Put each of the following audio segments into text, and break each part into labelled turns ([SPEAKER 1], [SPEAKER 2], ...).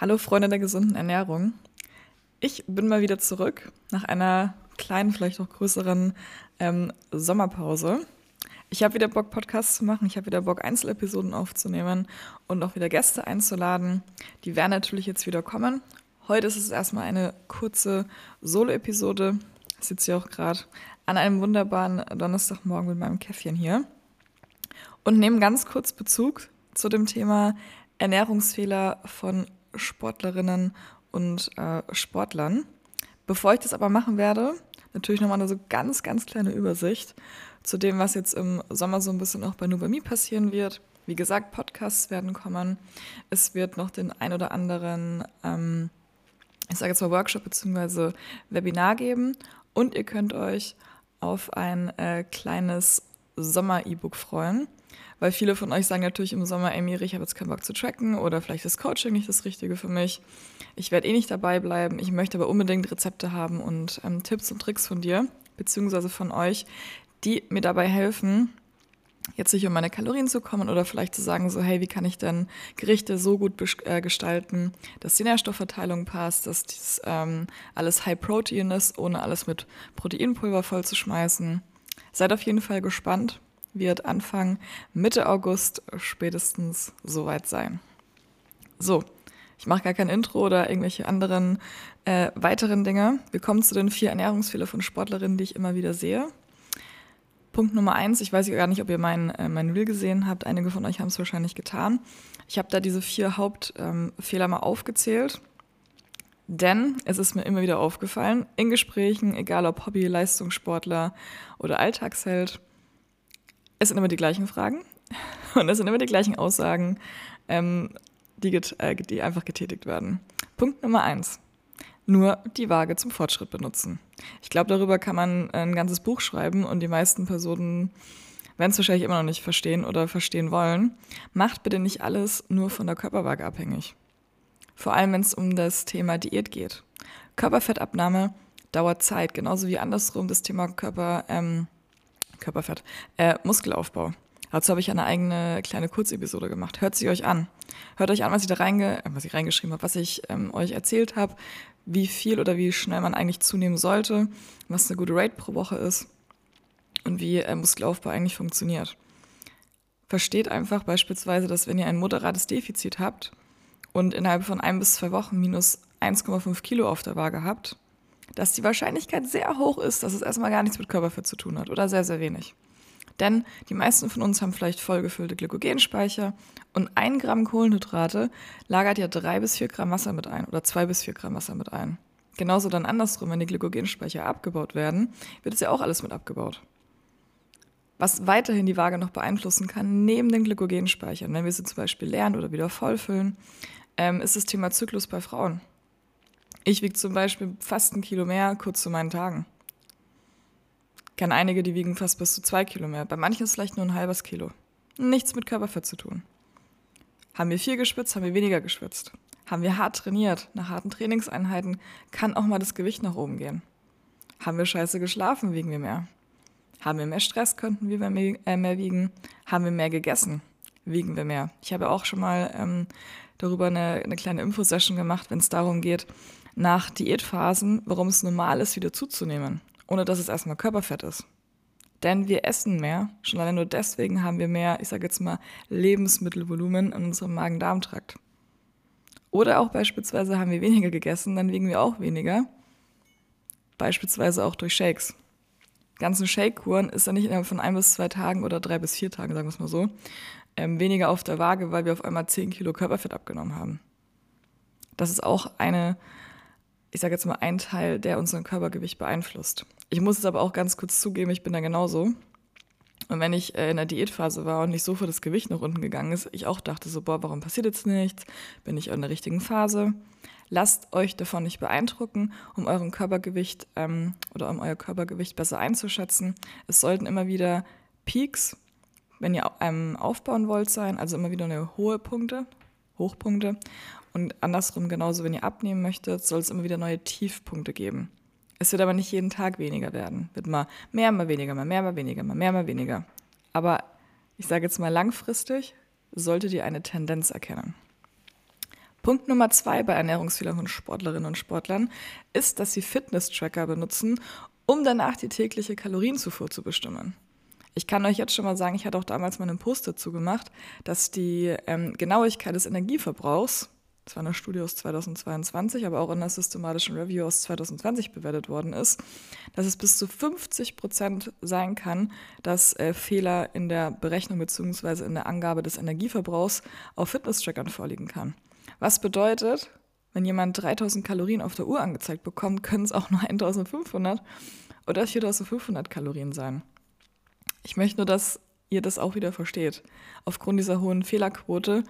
[SPEAKER 1] Hallo Freunde der gesunden Ernährung. Ich bin mal wieder zurück nach einer kleinen, vielleicht auch größeren ähm, Sommerpause. Ich habe wieder Bock, Podcasts zu machen. Ich habe wieder Bock, Einzelepisoden aufzunehmen und auch wieder Gäste einzuladen. Die werden natürlich jetzt wieder kommen. Heute ist es erstmal eine kurze Solo-Episode. Ich sitze hier auch gerade an einem wunderbaren Donnerstagmorgen mit meinem Käffchen hier und nehme ganz kurz Bezug zu dem Thema Ernährungsfehler von Sportlerinnen und äh, Sportlern. Bevor ich das aber machen werde, natürlich nochmal eine so ganz, ganz kleine Übersicht zu dem, was jetzt im Sommer so ein bisschen auch bei Nubami passieren wird. Wie gesagt, Podcasts werden kommen. Es wird noch den ein oder anderen, ähm, ich sage jetzt mal Workshop bzw. Webinar geben. Und ihr könnt euch auf ein äh, kleines Sommer-E-Book freuen. Weil viele von euch sagen natürlich im Sommer, Amy, ich habe jetzt keinen Bock zu tracken oder vielleicht ist Coaching nicht das Richtige für mich. Ich werde eh nicht dabei bleiben. Ich möchte aber unbedingt Rezepte haben und ähm, Tipps und Tricks von dir, beziehungsweise von euch, die mir dabei helfen, jetzt nicht um meine Kalorien zu kommen oder vielleicht zu sagen, so, hey, wie kann ich denn Gerichte so gut äh, gestalten, dass die Nährstoffverteilung passt, dass dies ähm, alles High Protein ist, ohne alles mit Proteinpulver vollzuschmeißen. Seid auf jeden Fall gespannt wird Anfang Mitte August spätestens soweit sein. So, ich mache gar kein Intro oder irgendwelche anderen äh, weiteren Dinge. Wir kommen zu den vier Ernährungsfehler von Sportlerinnen, die ich immer wieder sehe. Punkt Nummer eins, ich weiß gar nicht, ob ihr mein, äh, mein Reel gesehen habt. Einige von euch haben es wahrscheinlich getan. Ich habe da diese vier Hauptfehler ähm, mal aufgezählt. Denn es ist mir immer wieder aufgefallen, in Gesprächen, egal ob Hobby, Leistungssportler oder Alltagsheld, es sind immer die gleichen Fragen und es sind immer die gleichen Aussagen, ähm, die, äh, die einfach getätigt werden. Punkt Nummer eins. Nur die Waage zum Fortschritt benutzen. Ich glaube, darüber kann man ein ganzes Buch schreiben und die meisten Personen werden es wahrscheinlich immer noch nicht verstehen oder verstehen wollen. Macht bitte nicht alles nur von der Körperwaage abhängig. Vor allem, wenn es um das Thema Diät geht. Körperfettabnahme dauert Zeit, genauso wie andersrum das Thema Körper, ähm, Körperfett, äh, Muskelaufbau. Dazu habe ich eine eigene kleine Kurzepisode gemacht. Hört sie euch an. Hört euch an, was ich da reinge äh, was ich reingeschrieben habe, was ich ähm, euch erzählt habe, wie viel oder wie schnell man eigentlich zunehmen sollte, was eine gute Rate pro Woche ist und wie äh, Muskelaufbau eigentlich funktioniert. Versteht einfach beispielsweise, dass wenn ihr ein moderates Defizit habt und innerhalb von ein bis zwei Wochen minus 1,5 Kilo auf der Waage habt, dass die Wahrscheinlichkeit sehr hoch ist, dass es erstmal gar nichts mit Körperfett zu tun hat oder sehr, sehr wenig. Denn die meisten von uns haben vielleicht vollgefüllte Glykogenspeicher und ein Gramm Kohlenhydrate lagert ja drei bis vier Gramm Wasser mit ein oder zwei bis vier Gramm Wasser mit ein. Genauso dann andersrum, wenn die Glykogenspeicher abgebaut werden, wird es ja auch alles mit abgebaut. Was weiterhin die Waage noch beeinflussen kann, neben den Glykogenspeichern, wenn wir sie zum Beispiel lernen oder wieder vollfüllen, ähm, ist das Thema Zyklus bei Frauen. Ich wiege zum Beispiel fast ein Kilo mehr kurz zu meinen Tagen. Kenne einige, die wiegen fast bis zu zwei Kilo mehr. Bei manchen ist es vielleicht nur ein halbes Kilo. Nichts mit Körperfett zu tun. Haben wir viel geschwitzt, haben wir weniger geschwitzt. Haben wir hart trainiert, nach harten Trainingseinheiten kann auch mal das Gewicht nach oben gehen. Haben wir scheiße geschlafen, wiegen wir mehr. Haben wir mehr Stress, könnten wir mehr, äh, mehr wiegen. Haben wir mehr gegessen, wiegen wir mehr. Ich habe auch schon mal ähm, darüber eine, eine kleine Infosession gemacht, wenn es darum geht, nach Diätphasen, warum es normal ist, wieder zuzunehmen, ohne dass es erstmal Körperfett ist. Denn wir essen mehr, schon allein nur deswegen haben wir mehr, ich sage jetzt mal, Lebensmittelvolumen in unserem Magen-Darm-Trakt. Oder auch beispielsweise haben wir weniger gegessen, dann wiegen wir auch weniger. Beispielsweise auch durch Shakes. Ganzen Shake-Kuren ist dann nicht innerhalb von ein bis zwei Tagen oder drei bis vier Tagen, sagen wir es mal so, ähm, weniger auf der Waage, weil wir auf einmal zehn Kilo Körperfett abgenommen haben. Das ist auch eine ich sage jetzt mal, ein Teil, der unseren Körpergewicht beeinflusst. Ich muss es aber auch ganz kurz zugeben, ich bin da genauso. Und wenn ich äh, in der Diätphase war und nicht so für das Gewicht nach unten gegangen ist, ich auch dachte so, boah, warum passiert jetzt nichts? Bin ich in der richtigen Phase? Lasst euch davon nicht beeindrucken, um euren Körpergewicht ähm, oder um euer Körpergewicht besser einzuschätzen. Es sollten immer wieder Peaks, wenn ihr ähm, aufbauen wollt, sein, also immer wieder eine hohe Punkte, Hochpunkte und andersrum genauso, wenn ihr abnehmen möchtet, soll es immer wieder neue Tiefpunkte geben. Es wird aber nicht jeden Tag weniger werden. Wird mal mehr, mal weniger, mal mehr, mal weniger, mal mehr, mal weniger. Aber ich sage jetzt mal langfristig, solltet ihr eine Tendenz erkennen. Punkt Nummer zwei bei Ernährungsfehlern von Sportlerinnen und Sportlern ist, dass sie Fitness-Tracker benutzen, um danach die tägliche Kalorienzufuhr zu bestimmen. Ich kann euch jetzt schon mal sagen, ich hatte auch damals mal einen Post dazu gemacht, dass die ähm, Genauigkeit des Energieverbrauchs, das war eine Studie aus 2022, aber auch in einer systematischen Review aus 2020 bewertet worden ist, dass es bis zu 50 Prozent sein kann, dass äh, Fehler in der Berechnung bzw. in der Angabe des Energieverbrauchs auf Fitness-Trackern vorliegen kann. Was bedeutet, wenn jemand 3000 Kalorien auf der Uhr angezeigt bekommt, können es auch nur 1500 oder 4500 Kalorien sein. Ich möchte nur, dass ihr das auch wieder versteht. Aufgrund dieser hohen Fehlerquote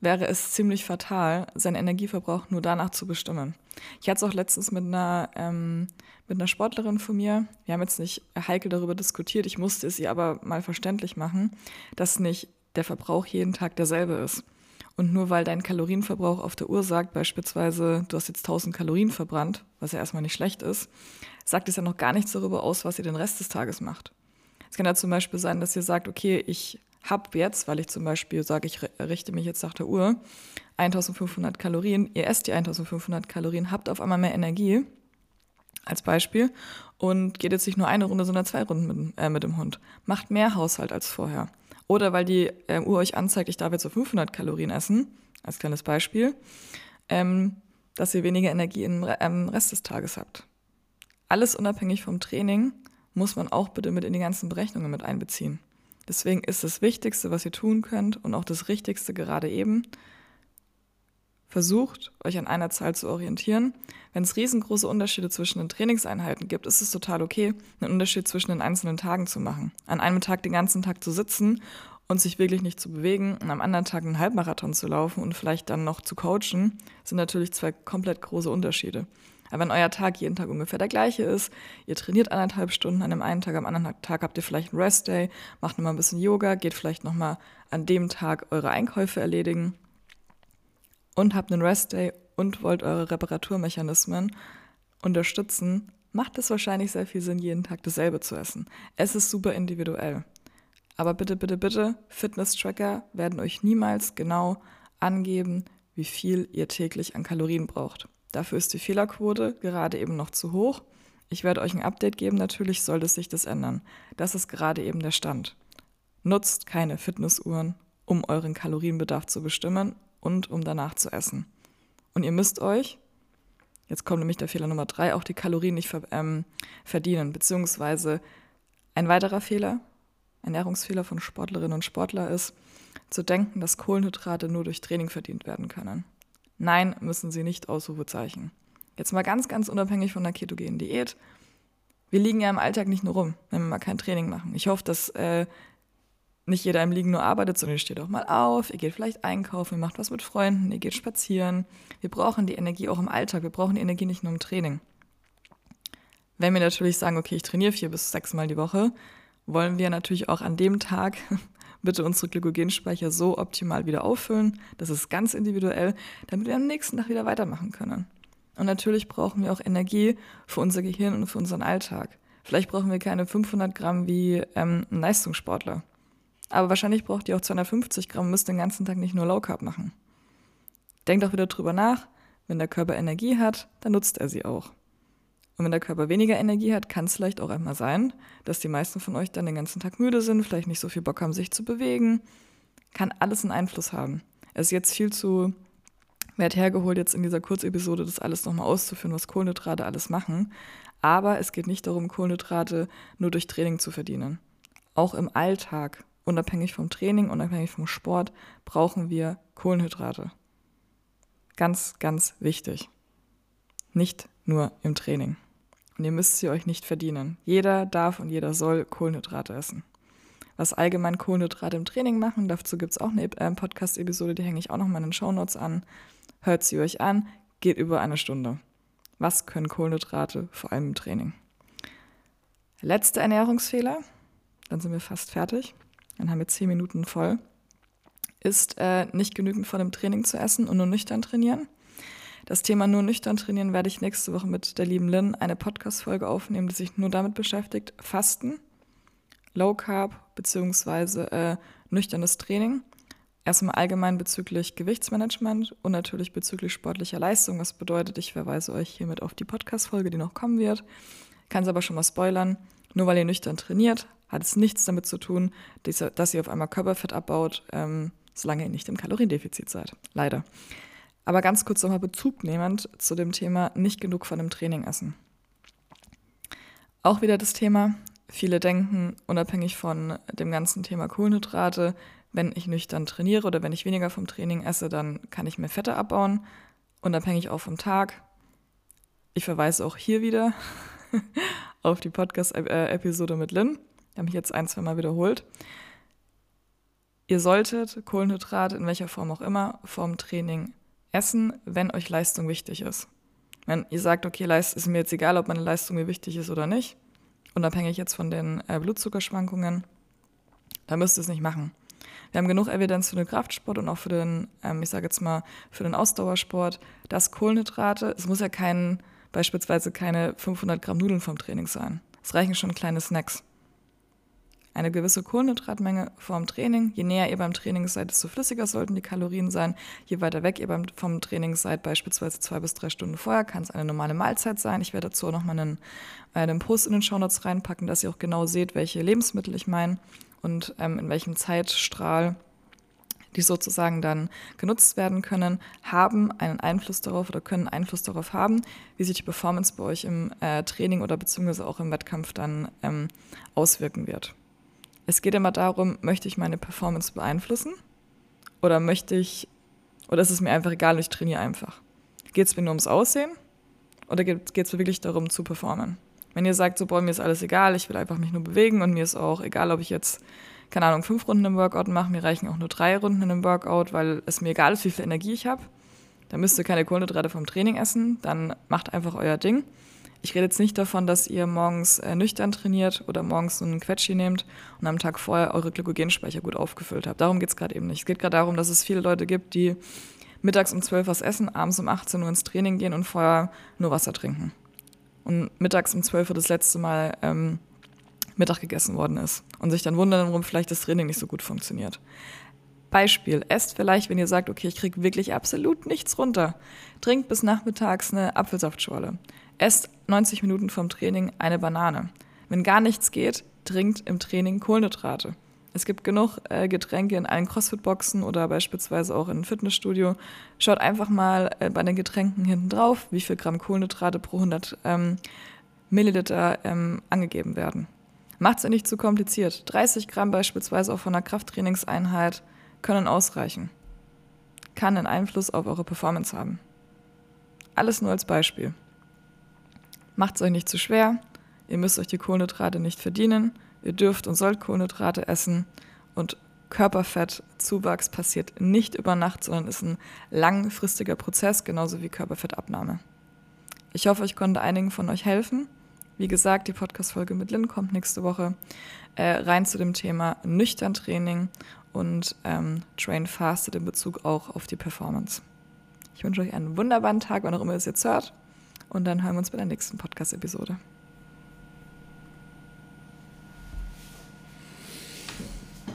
[SPEAKER 1] wäre es ziemlich fatal, seinen Energieverbrauch nur danach zu bestimmen. Ich hatte es auch letztens mit einer, ähm, mit einer Sportlerin von mir. Wir haben jetzt nicht heikel darüber diskutiert, ich musste es ihr aber mal verständlich machen, dass nicht der Verbrauch jeden Tag derselbe ist. Und nur weil dein Kalorienverbrauch auf der Uhr sagt, beispielsweise, du hast jetzt 1000 Kalorien verbrannt, was ja erstmal nicht schlecht ist, sagt es ja noch gar nichts darüber aus, was ihr den Rest des Tages macht. Es kann ja zum Beispiel sein, dass ihr sagt, okay, ich habe jetzt, weil ich zum Beispiel sage, ich richte mich jetzt nach der Uhr, 1500 Kalorien, ihr esst die 1500 Kalorien, habt auf einmal mehr Energie, als Beispiel, und geht jetzt nicht nur eine Runde, sondern zwei Runden mit, äh, mit dem Hund. Macht mehr Haushalt als vorher. Oder weil die äh, Uhr euch anzeigt, ich darf jetzt so 500 Kalorien essen, als kleines Beispiel, ähm, dass ihr weniger Energie im ähm, Rest des Tages habt. Alles unabhängig vom Training muss man auch bitte mit in die ganzen Berechnungen mit einbeziehen. Deswegen ist das Wichtigste, was ihr tun könnt und auch das Richtigste gerade eben, versucht, euch an einer Zahl zu orientieren. Wenn es riesengroße Unterschiede zwischen den Trainingseinheiten gibt, ist es total okay, einen Unterschied zwischen den einzelnen Tagen zu machen. An einem Tag den ganzen Tag zu sitzen und sich wirklich nicht zu bewegen und am anderen Tag einen Halbmarathon zu laufen und vielleicht dann noch zu coachen, sind natürlich zwei komplett große Unterschiede. Aber wenn euer Tag jeden Tag ungefähr der gleiche ist, ihr trainiert anderthalb Stunden an dem einen Tag, am anderen Tag habt ihr vielleicht einen Rest-Day, macht nochmal ein bisschen Yoga, geht vielleicht nochmal an dem Tag eure Einkäufe erledigen und habt einen Rest-Day und wollt eure Reparaturmechanismen unterstützen, macht es wahrscheinlich sehr viel Sinn, jeden Tag dasselbe zu essen. Es ist super individuell. Aber bitte, bitte, bitte, Fitness-Tracker werden euch niemals genau angeben, wie viel ihr täglich an Kalorien braucht. Dafür ist die Fehlerquote gerade eben noch zu hoch. Ich werde euch ein Update geben, natürlich sollte sich das ändern. Das ist gerade eben der Stand. Nutzt keine Fitnessuhren, um euren Kalorienbedarf zu bestimmen und um danach zu essen. Und ihr müsst euch, jetzt kommt nämlich der Fehler Nummer drei, auch die Kalorien nicht ähm, verdienen. Beziehungsweise ein weiterer Fehler, Ernährungsfehler von Sportlerinnen und Sportlern ist, zu denken, dass Kohlenhydrate nur durch Training verdient werden können. Nein, müssen sie nicht, Ausrufezeichen. Jetzt mal ganz, ganz unabhängig von der ketogenen Diät. Wir liegen ja im Alltag nicht nur rum, wenn wir mal kein Training machen. Ich hoffe, dass äh, nicht jeder im Liegen nur arbeitet, sondern ihr steht auch mal auf, ihr geht vielleicht einkaufen, ihr macht was mit Freunden, ihr geht spazieren. Wir brauchen die Energie auch im Alltag, wir brauchen die Energie nicht nur im Training. Wenn wir natürlich sagen, okay, ich trainiere vier bis sechs Mal die Woche, wollen wir natürlich auch an dem Tag bitte unsere Glykogenspeicher so optimal wieder auffüllen. Das ist ganz individuell, damit wir am nächsten Tag wieder weitermachen können. Und natürlich brauchen wir auch Energie für unser Gehirn und für unseren Alltag. Vielleicht brauchen wir keine 500 Gramm wie ähm, ein Leistungssportler. Aber wahrscheinlich braucht ihr auch 250 Gramm und müsst den ganzen Tag nicht nur Low Carb machen. Denkt auch wieder drüber nach, wenn der Körper Energie hat, dann nutzt er sie auch. Und wenn der Körper weniger Energie hat, kann es vielleicht auch einmal sein, dass die meisten von euch dann den ganzen Tag müde sind, vielleicht nicht so viel Bock haben, sich zu bewegen. Kann alles einen Einfluss haben. Es ist jetzt viel zu weit hergeholt, jetzt in dieser Kurzepisode das alles nochmal auszuführen, was Kohlenhydrate alles machen. Aber es geht nicht darum, Kohlenhydrate nur durch Training zu verdienen. Auch im Alltag unabhängig vom Training, unabhängig vom Sport, brauchen wir Kohlenhydrate. Ganz, ganz wichtig. Nicht nur im Training. Und ihr müsst sie euch nicht verdienen. Jeder darf und jeder soll Kohlenhydrate essen. Was allgemein Kohlenhydrate im Training machen, dazu gibt es auch eine äh, Podcast-Episode, die hänge ich auch nochmal in den Shownotes an. Hört sie euch an, geht über eine Stunde. Was können Kohlenhydrate, vor allem im Training? Letzter Ernährungsfehler, dann sind wir fast fertig dann haben wir zehn Minuten voll, ist äh, nicht genügend vor dem Training zu essen und nur nüchtern trainieren. Das Thema nur nüchtern trainieren werde ich nächste Woche mit der lieben Lynn eine Podcast-Folge aufnehmen, die sich nur damit beschäftigt, Fasten, Low Carb beziehungsweise äh, nüchternes Training. erstmal allgemein bezüglich Gewichtsmanagement und natürlich bezüglich sportlicher Leistung. Das bedeutet, ich verweise euch hiermit auf die Podcast-Folge, die noch kommen wird. Kann es aber schon mal spoilern. Nur weil ihr nüchtern trainiert, hat es nichts damit zu tun, dass ihr auf einmal Körperfett abbaut, ähm, solange ihr nicht im Kaloriendefizit seid. Leider. Aber ganz kurz nochmal Bezug nehmend zu dem Thema nicht genug von dem Training essen. Auch wieder das Thema, viele denken, unabhängig von dem ganzen Thema Kohlenhydrate, wenn ich nüchtern trainiere oder wenn ich weniger vom Training esse, dann kann ich mehr Fette abbauen, unabhängig auch vom Tag. Ich verweise auch hier wieder auf die Podcast-Episode mit Lynn. Die habe ich jetzt ein, zwei Mal wiederholt. Ihr solltet Kohlenhydrate in welcher Form auch immer vorm Training essen, wenn euch Leistung wichtig ist. Wenn ihr sagt, okay, ist mir jetzt egal, ob meine Leistung mir wichtig ist oder nicht, unabhängig jetzt von den äh, Blutzuckerschwankungen, dann müsst ihr es nicht machen. Wir haben genug Evidenz für den Kraftsport und auch für den, ähm, ich sage jetzt mal, für den Ausdauersport, dass Kohlenhydrate, es muss ja kein, beispielsweise keine 500 Gramm Nudeln vom Training sein. Es reichen schon kleine Snacks. Eine gewisse Kohlenhydratmenge vorm Training. Je näher ihr beim Training seid, desto flüssiger sollten die Kalorien sein. Je weiter weg ihr beim, vom Training seid, beispielsweise zwei bis drei Stunden vorher, kann es eine normale Mahlzeit sein. Ich werde dazu auch nochmal einen, einen Post in den Shownotes reinpacken, dass ihr auch genau seht, welche Lebensmittel ich meine und ähm, in welchem Zeitstrahl die sozusagen dann genutzt werden können, haben einen Einfluss darauf oder können Einfluss darauf haben, wie sich die Performance bei euch im äh, Training oder beziehungsweise auch im Wettkampf dann ähm, auswirken wird. Es geht immer darum, möchte ich meine Performance beeinflussen oder möchte ich, oder ist es mir einfach egal ich trainiere einfach? Geht es mir nur ums Aussehen oder geht es mir wirklich darum zu performen? Wenn ihr sagt, so, boah, mir ist alles egal, ich will einfach mich nur bewegen und mir ist auch egal, ob ich jetzt, keine Ahnung, fünf Runden im Workout mache, mir reichen auch nur drei Runden in einem Workout, weil es mir egal ist, wie viel Energie ich habe, dann müsst ihr keine Kohlenhydrate vom Training essen, dann macht einfach euer Ding. Ich rede jetzt nicht davon, dass ihr morgens äh, nüchtern trainiert oder morgens einen Quetschi nehmt und am Tag vorher eure Glykogenspeicher gut aufgefüllt habt. Darum geht es gerade eben nicht. Es geht gerade darum, dass es viele Leute gibt, die mittags um 12 was essen, abends um 18 Uhr ins Training gehen und vorher nur Wasser trinken und mittags um 12 Uhr das letzte Mal ähm, Mittag gegessen worden ist und sich dann wundern, warum vielleicht das Training nicht so gut funktioniert. Beispiel, esst vielleicht, wenn ihr sagt, okay, ich kriege wirklich absolut nichts runter, trinkt bis nachmittags eine Apfelsaftschorle. Esst 90 Minuten vom Training eine Banane. Wenn gar nichts geht, trinkt im Training Kohlenhydrate. Es gibt genug äh, Getränke in allen CrossFit-Boxen oder beispielsweise auch in einem Fitnessstudio. Schaut einfach mal äh, bei den Getränken hinten drauf, wie viel Gramm Kohlenhydrate pro 100 ähm, Milliliter ähm, angegeben werden. Macht es ja nicht zu kompliziert. 30 Gramm beispielsweise auch von einer Krafttrainingseinheit können ausreichen. Kann einen Einfluss auf eure Performance haben. Alles nur als Beispiel. Macht es euch nicht zu schwer. Ihr müsst euch die Kohlenhydrate nicht verdienen. Ihr dürft und sollt Kohlenhydrate essen und Körperfettzuwachs passiert nicht über Nacht, sondern ist ein langfristiger Prozess, genauso wie Körperfettabnahme. Ich hoffe, ich konnte einigen von euch helfen. Wie gesagt, die Podcast-Folge mit Lynn kommt nächste Woche äh, rein zu dem Thema nüchtern Training und ähm, Train Fasted in Bezug auch auf die Performance. Ich wünsche euch einen wunderbaren Tag, wann auch immer ihr es jetzt hört. Und dann hören wir uns bei der nächsten Podcast-Episode.